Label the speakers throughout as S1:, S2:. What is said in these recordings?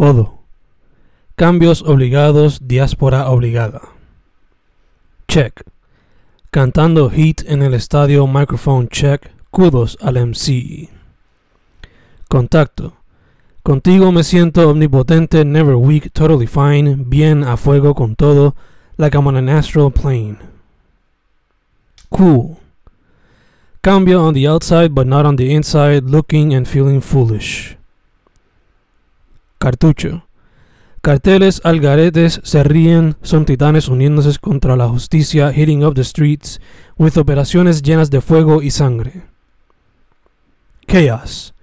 S1: Codo. Cambios obligados, diáspora obligada. Check. Cantando hit en el estadio Microphone Check. Kudos al MC. Contacto. Contigo me siento omnipotente, never weak, totally fine, bien a fuego con todo, like I'm on an astral plane. Cool. Cambio on the outside but not on the inside, looking and feeling foolish. Cartucho. Carteles algaretes se ríen, son titanes uniéndose contra la justicia, hitting up the streets, with operaciones llenas de fuego y sangre. Chaos.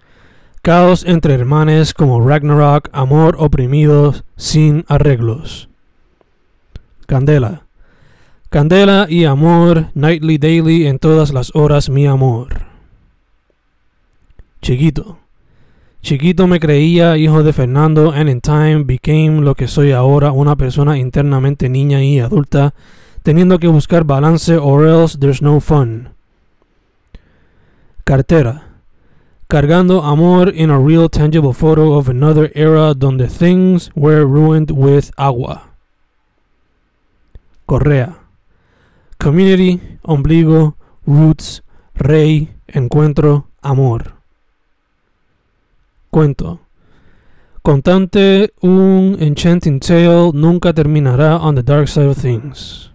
S1: Caos entre hermanes como Ragnarok, amor oprimido sin arreglos. Candela. Candela y amor, nightly, daily, en todas las horas, mi amor. Chiquito. Chiquito me creía hijo de Fernando and in time became lo que soy ahora, una persona internamente niña y adulta, teniendo que buscar balance or else there's no fun. Cartera. Cargando amor in a real tangible photo of another era donde things were ruined with agua. Correa. Community, ombligo, roots, rey, encuentro, amor. Cuento. Contante un enchanting tale nunca terminará on the dark side of things.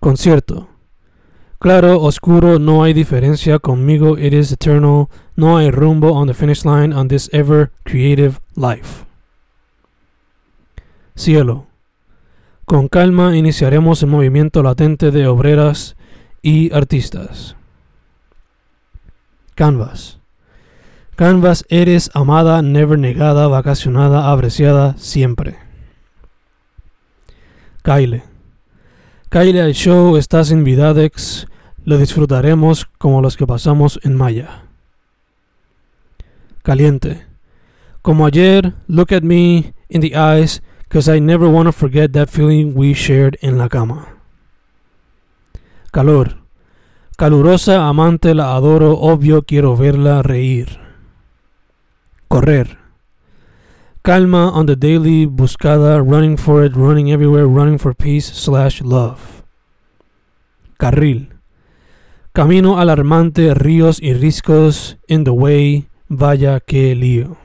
S1: Concierto. Claro, oscuro, no hay diferencia conmigo, it is eternal, no hay rumbo on the finish line on this ever creative life. Cielo. Con calma iniciaremos el movimiento latente de obreras y artistas. Canvas. Canvas eres amada, never negada, vacacionada, apreciada, siempre. Kyle. Kyle al show, estás en Vidadex, lo disfrutaremos como los que pasamos en Maya. Caliente. Como ayer, look at me in the eyes, cause I never want to forget that feeling we shared en la cama. Calor. Calurosa amante la adoro, obvio quiero verla reír. Correr. Calma on the daily, buscada, running for it, running everywhere, running for peace slash love. Carril. Camino alarmante, ríos y riscos, in the way, vaya que lío.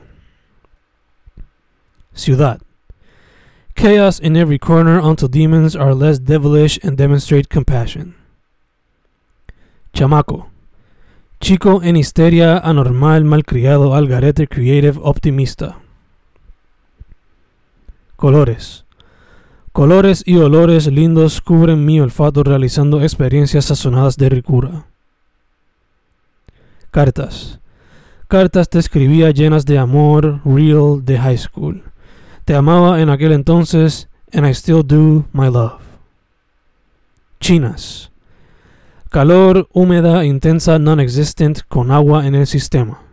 S1: Ciudad. Chaos in every corner until demons are less devilish and demonstrate compassion. Chamaco. Chico en histeria, anormal, malcriado, algarete, creative, optimista. Colores. Colores y olores lindos cubren mi olfato realizando experiencias sazonadas de ricura. Cartas. Cartas te escribía llenas de amor, real, de high school. Te amaba en aquel entonces, and I still do, my love. Chinas. Calor, húmeda, intensa, non-existent, con agua en el sistema.